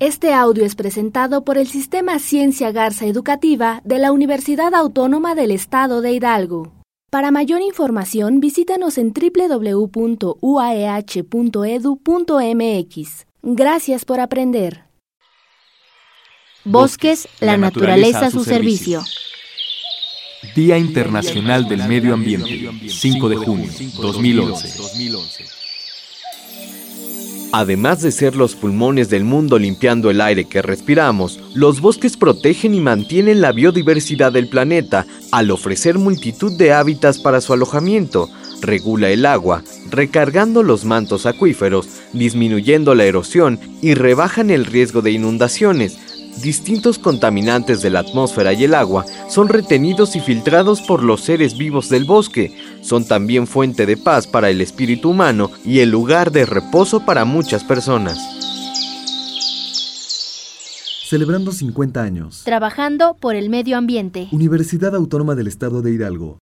Este audio es presentado por el Sistema Ciencia Garza Educativa de la Universidad Autónoma del Estado de Hidalgo. Para mayor información, visítanos en www.uaeh.edu.mx. Gracias por aprender. Bosques, la, naturaleza, a su servicio. Día Internacional del Medio Ambiente, 5 de junio 2011. Además de ser los pulmones del mundo limpiando el aire que respiramos, los bosques protegen y mantienen la biodiversidad del planeta al ofrecer multitud de hábitats para su alojamiento, regula el agua, recargando los mantos acuíferos, disminuyendo la erosión y rebajan el riesgo de inundaciones, distintos contaminantes de la atmósfera y el agua son retenidos y filtrados por los seres vivos del bosque. Son también fuente de paz para el espíritu humano y el lugar de reposo para muchas personas. Celebrando 50 años. Trabajando por el medio ambiente. Universidad Autónoma del Estado de Hidalgo.